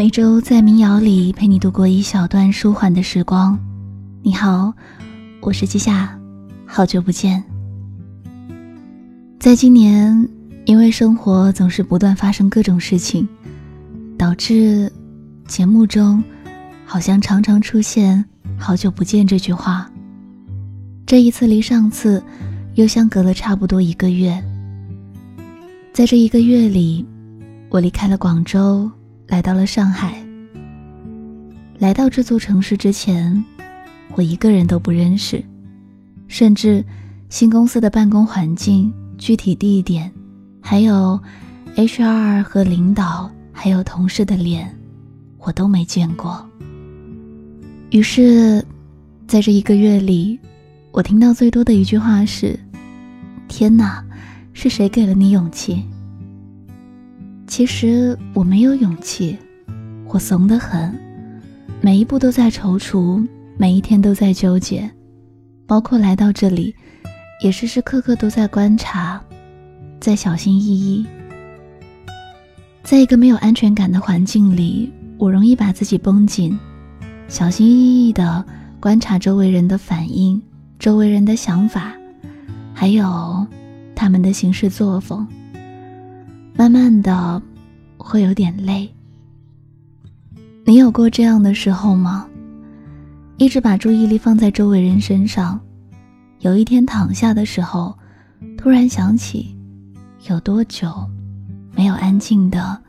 每周在民谣里陪你度过一小段舒缓的时光。你好，我是季夏，好久不见。在今年，因为生活总是不断发生各种事情，导致节目中好像常常出现“好久不见”这句话。这一次离上次又相隔了差不多一个月。在这一个月里，我离开了广州，来到了上海。来到这座城市之前，我一个人都不认识，甚至新公司的办公环境。具体地点，还有 HR 和领导，还有同事的脸，我都没见过。于是，在这一个月里，我听到最多的一句话是：“天哪，是谁给了你勇气？”其实我没有勇气，我怂得很，每一步都在踌躇，每一天都在纠结，包括来到这里。也时时刻刻都在观察，在小心翼翼。在一个没有安全感的环境里，我容易把自己绷紧，小心翼翼地观察周围人的反应、周围人的想法，还有他们的行事作风。慢慢的，会有点累。你有过这样的时候吗？一直把注意力放在周围人身上。有一天躺下的时候，突然想起，有多久没有安静的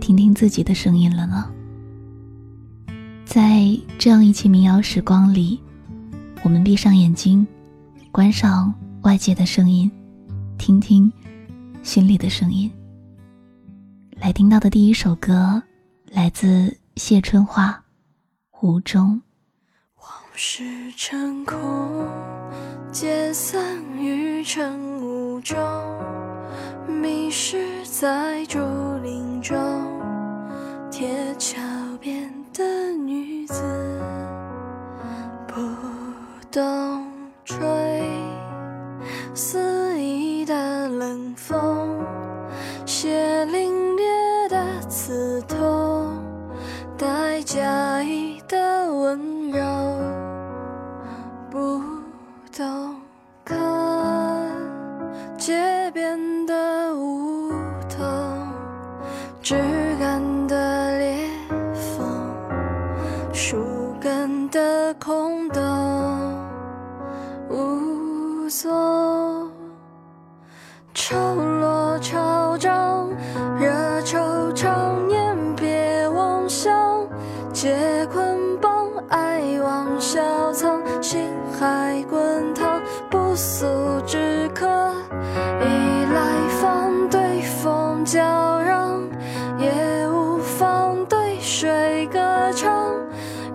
听听自己的声音了呢？在这样一期民谣时光里，我们闭上眼睛，关上外界的声音，听听心里的声音。来听到的第一首歌，来自谢春花，《湖中》。往事成空。解散于晨雾中，迷失在竹林中。铁桥边的女子，不懂吹肆刺痛，带假意的温柔。不懂看街边的梧桐，枝干的裂缝，树根的空洞，无踪。潮落潮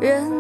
人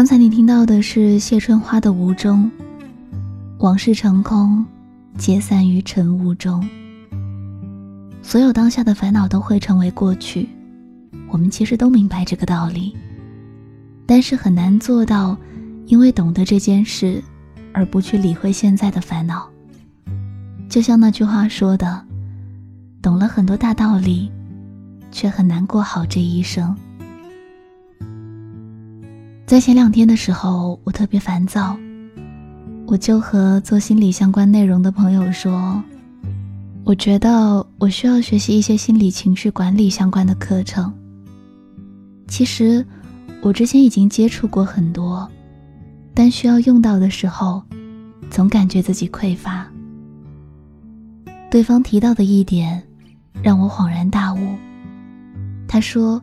刚才你听到的是谢春花的《无中》，往事成空，皆散于晨雾中。所有当下的烦恼都会成为过去，我们其实都明白这个道理，但是很难做到，因为懂得这件事，而不去理会现在的烦恼。就像那句话说的：“懂了很多大道理，却很难过好这一生。”在前两天的时候，我特别烦躁，我就和做心理相关内容的朋友说，我觉得我需要学习一些心理情绪管理相关的课程。其实我之前已经接触过很多，但需要用到的时候，总感觉自己匮乏。对方提到的一点，让我恍然大悟。他说，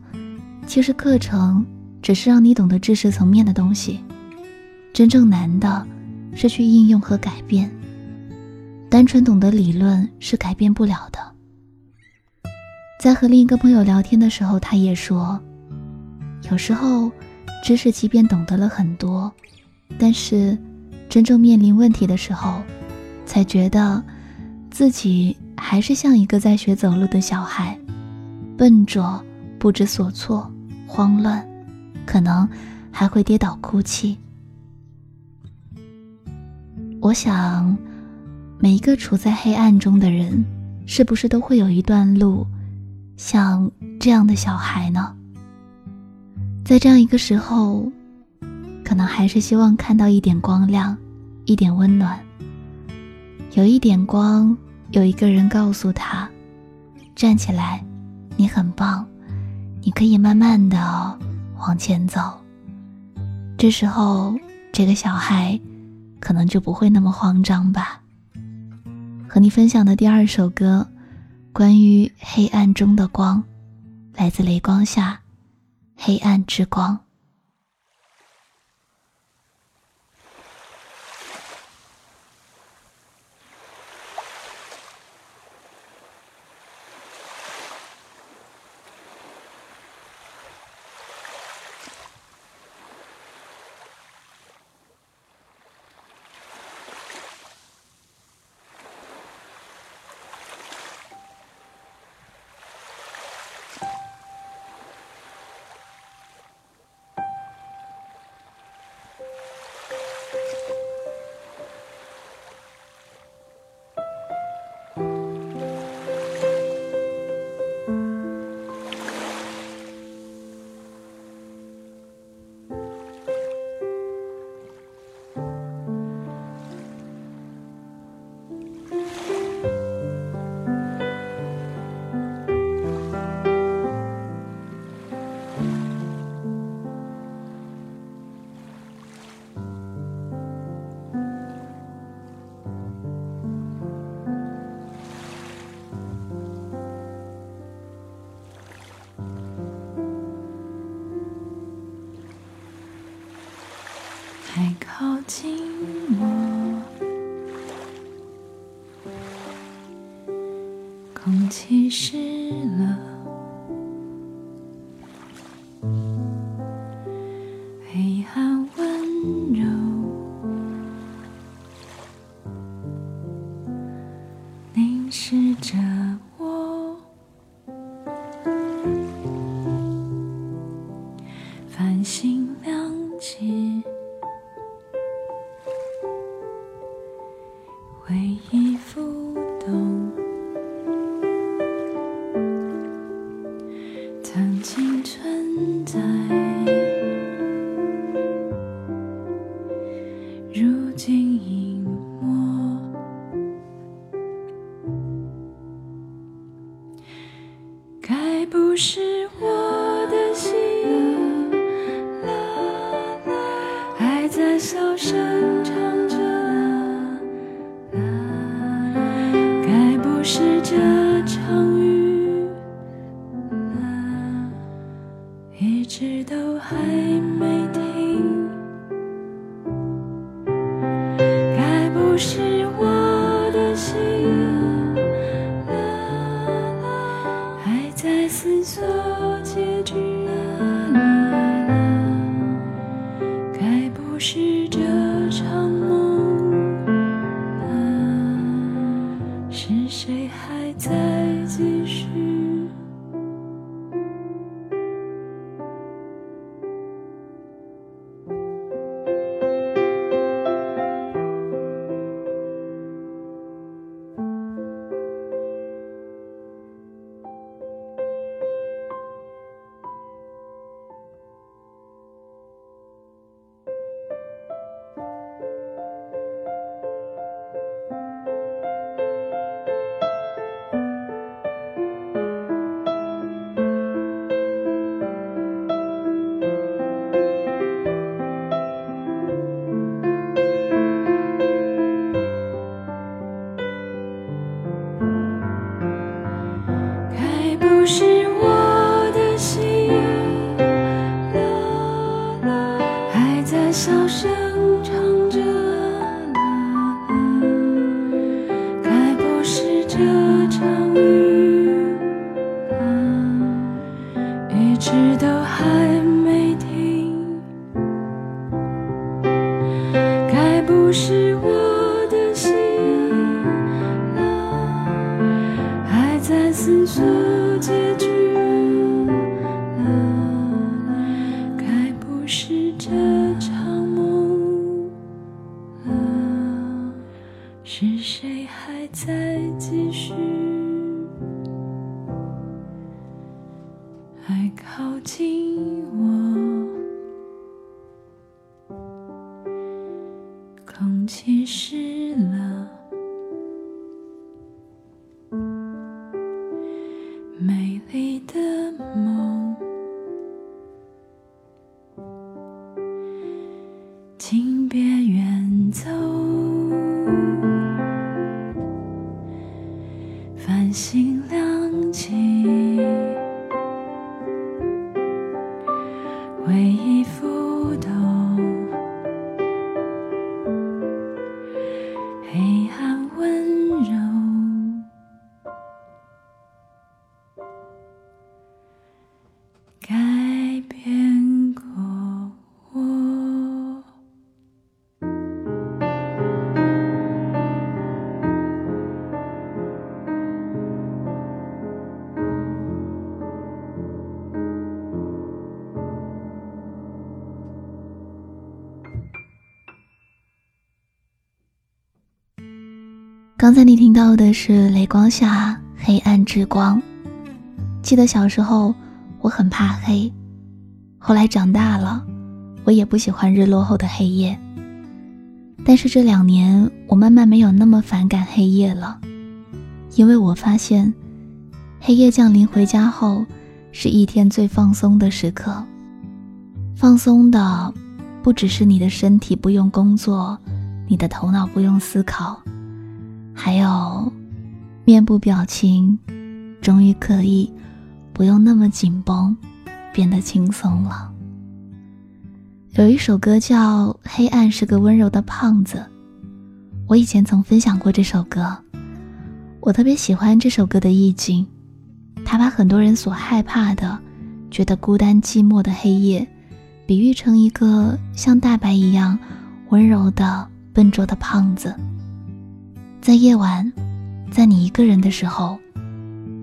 其实课程。只是让你懂得知识层面的东西，真正难的是去应用和改变。单纯懂得理论是改变不了的。在和另一个朋友聊天的时候，他也说，有时候知识即便懂得了很多，但是真正面临问题的时候，才觉得自己还是像一个在学走路的小孩，笨拙、不知所措、慌乱。可能还会跌倒哭泣。我想，每一个处在黑暗中的人，是不是都会有一段路，像这样的小孩呢？在这样一个时候，可能还是希望看到一点光亮，一点温暖。有一点光，有一个人告诉他：“站起来，你很棒，你可以慢慢的。”往前走，这时候这个小孩可能就不会那么慌张吧。和你分享的第二首歌，关于黑暗中的光，来自雷光下，黑暗之光。寂寞空气是是不是我刚才你听到的是雷光下黑暗之光。记得小时候我很怕黑，后来长大了，我也不喜欢日落后的黑夜。但是这两年我慢慢没有那么反感黑夜了，因为我发现，黑夜降临回家后，是一天最放松的时刻。放松的不只是你的身体不用工作，你的头脑不用思考。还有，面部表情终于可以不用那么紧绷，变得轻松了。有一首歌叫《黑暗是个温柔的胖子》，我以前曾分享过这首歌。我特别喜欢这首歌的意境，它把很多人所害怕的、觉得孤单寂寞的黑夜，比喻成一个像大白一样温柔的、笨拙的胖子。在夜晚，在你一个人的时候，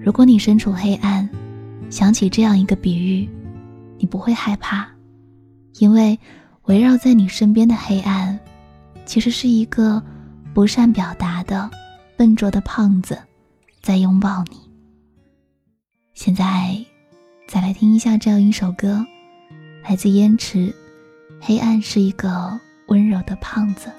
如果你身处黑暗，想起这样一个比喻，你不会害怕，因为围绕在你身边的黑暗，其实是一个不善表达的笨拙的胖子，在拥抱你。现在，再来听一下这样一首歌，来自烟池，《黑暗是一个温柔的胖子》。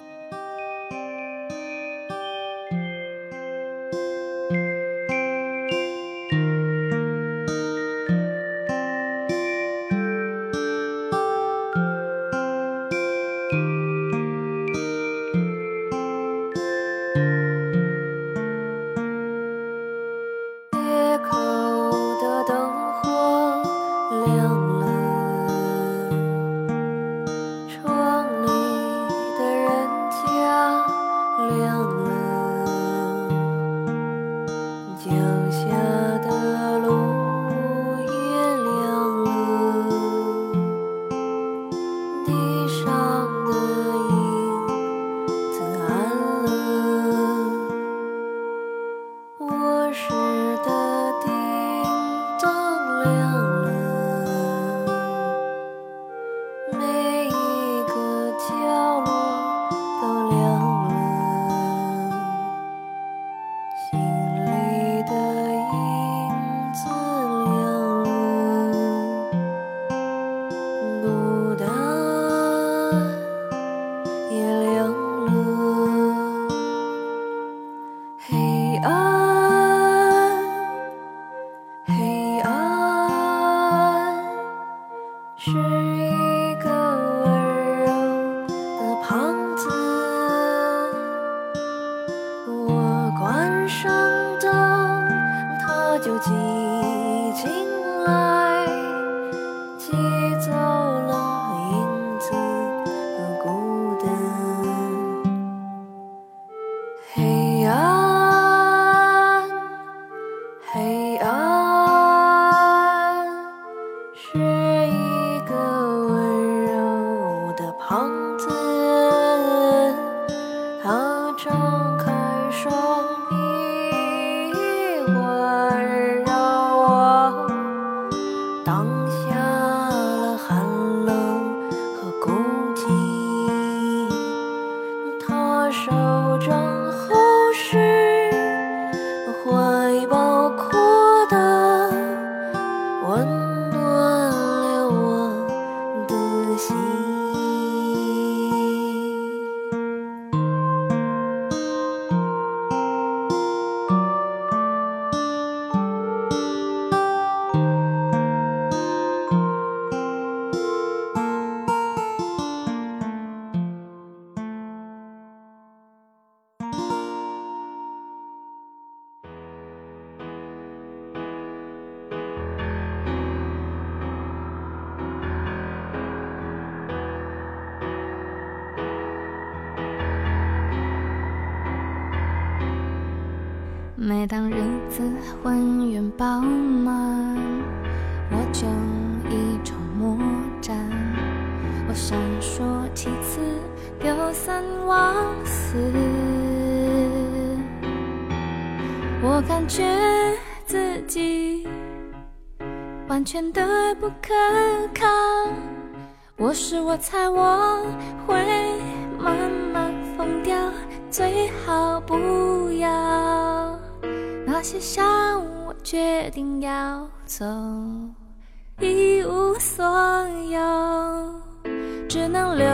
每当日子浑圆饱满，我就一筹莫展。我闪烁其词，丢三忘四。我感觉自己完全的不可靠。我是我猜我会慢慢疯掉，最好不要。那些下午，我决定要走，一无所有，只能留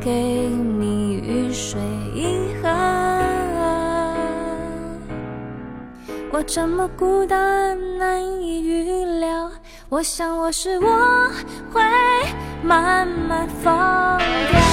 给你雨水银河。我这么孤单，难以预料。我想，我是我会慢慢疯掉。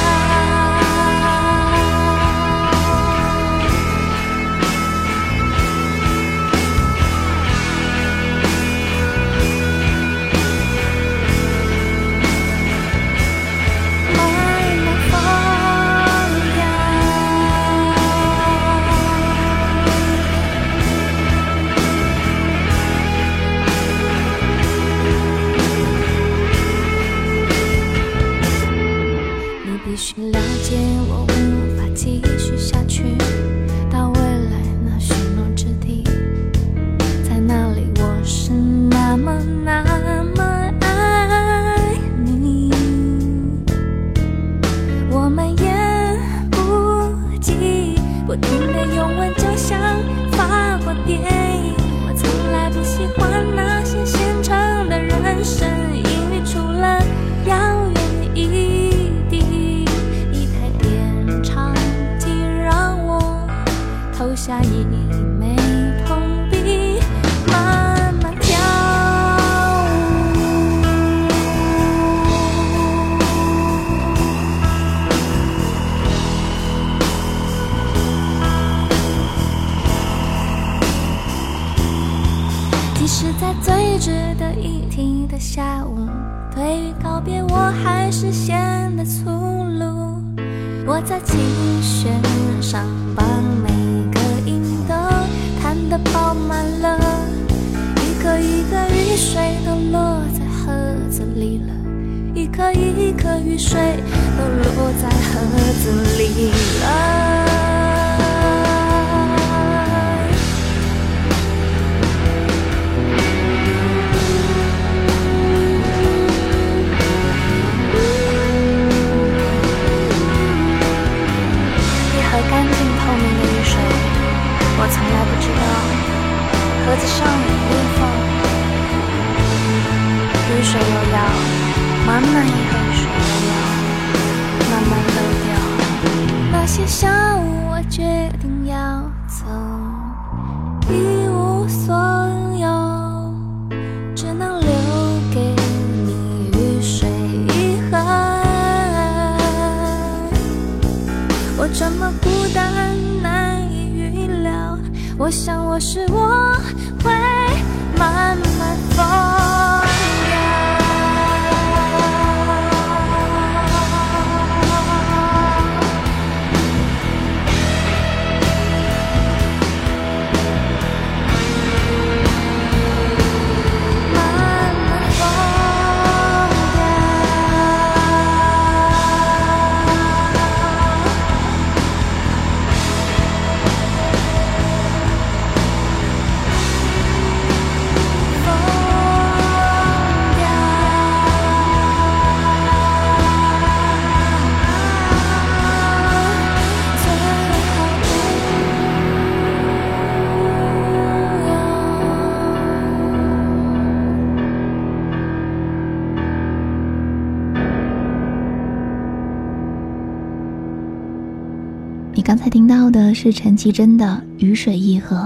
刚才听到的是陈绮贞的《雨水一河》。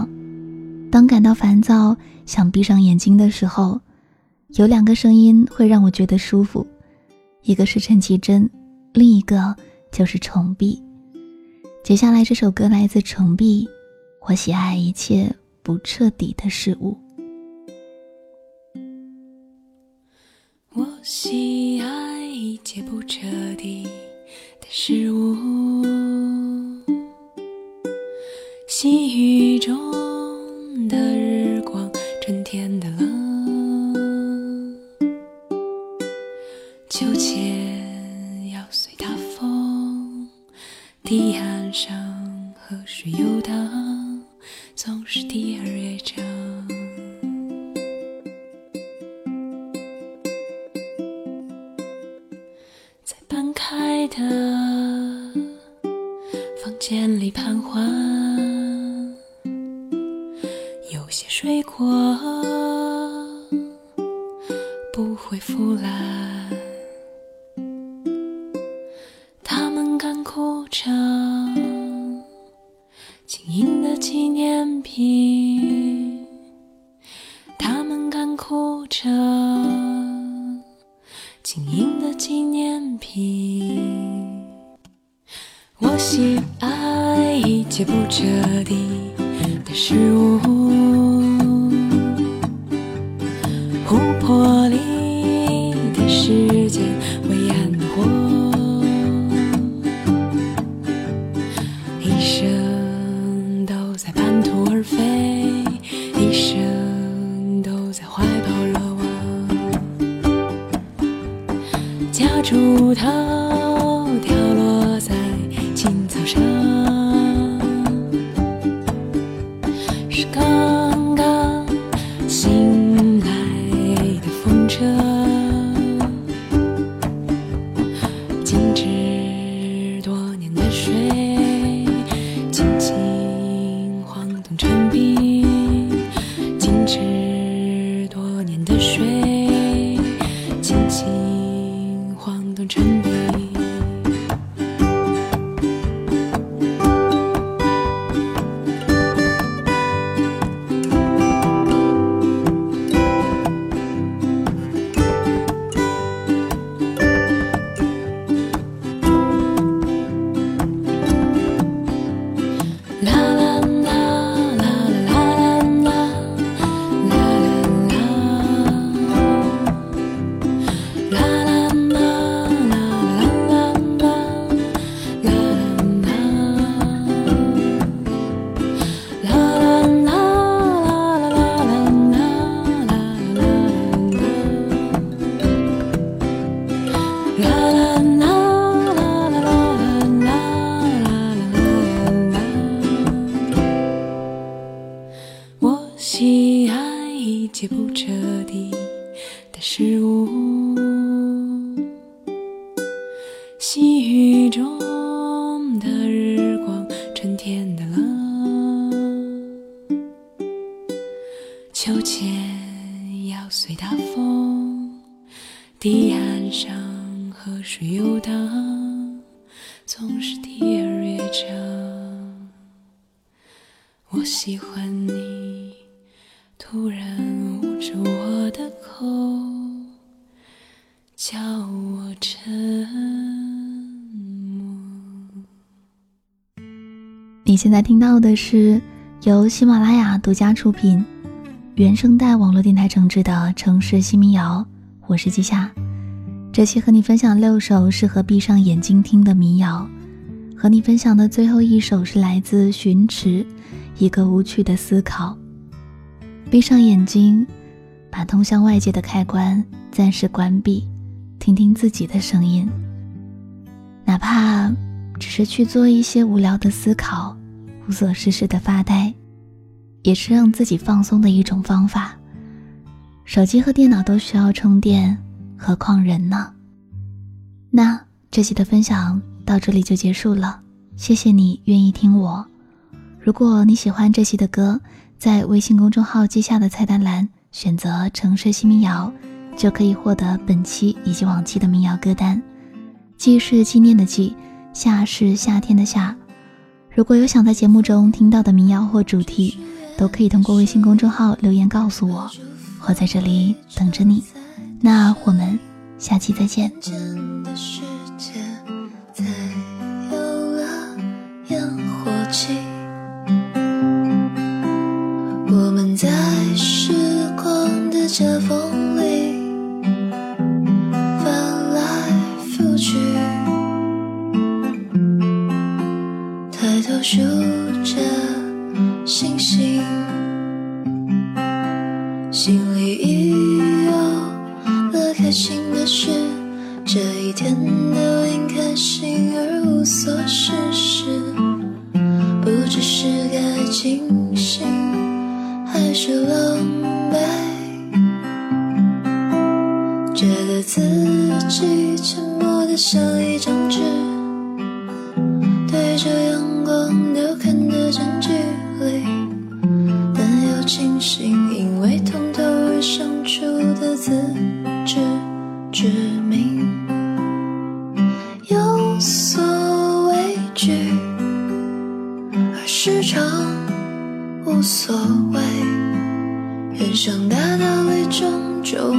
当感到烦躁、想闭上眼睛的时候，有两个声音会让我觉得舒服，一个是陈绮贞，另一个就是程璧。接下来这首歌来自程璧，我喜爱一切不彻底的事物。我喜爱一切不彻底的事物。细雨中晶莹的纪念品，他们干枯着晶莹的纪念品。我喜爱一切不彻底的事物。你现在听到的是由喜马拉雅独家出品、原声带网络电台整制的《城市新民谣》。我是季夏，这期和你分享六首适合闭上眼睛听的民谣。和你分享的最后一首是来自寻池，一个无趣的思考。闭上眼睛，把通向外界的开关暂时关闭，听听自己的声音。哪怕只是去做一些无聊的思考，无所事事的发呆，也是让自己放松的一种方法。手机和电脑都需要充电，何况人呢？那这期的分享到这里就结束了，谢谢你愿意听我。如果你喜欢这期的歌，在微信公众号记下的菜单栏选择“城市新民谣”，就可以获得本期以及往期的民谣歌单。记是纪念的记，夏是夏天的夏。如果有想在节目中听到的民谣或主题都可以通过微信公众号留言告诉我我在这里等着你。那我们下期再见。无所谓人生大道理终究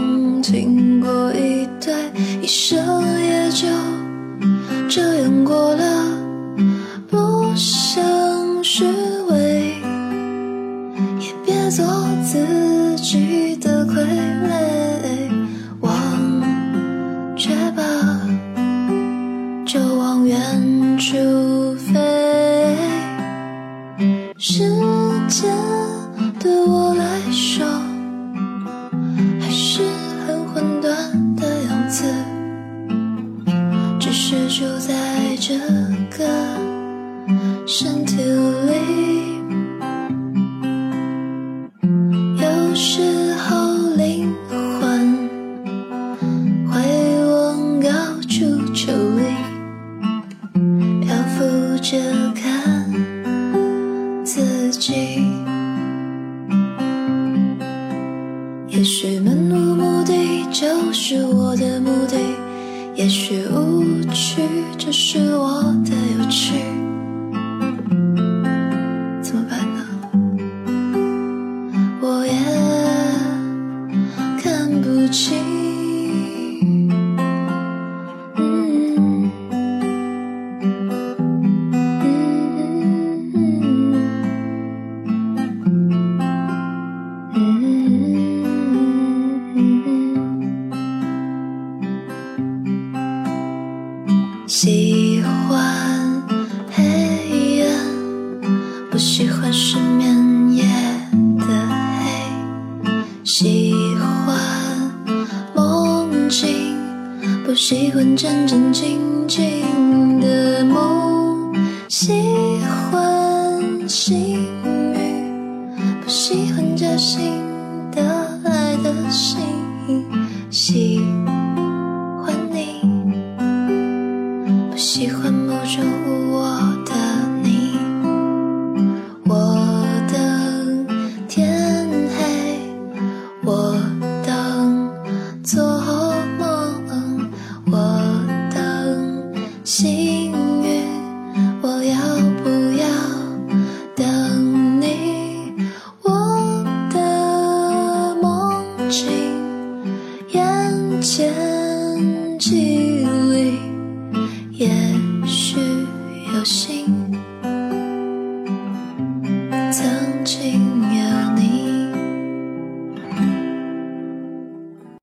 不喜欢战战兢兢的梦，喜欢幸运，不喜欢假惺得来的心意。喜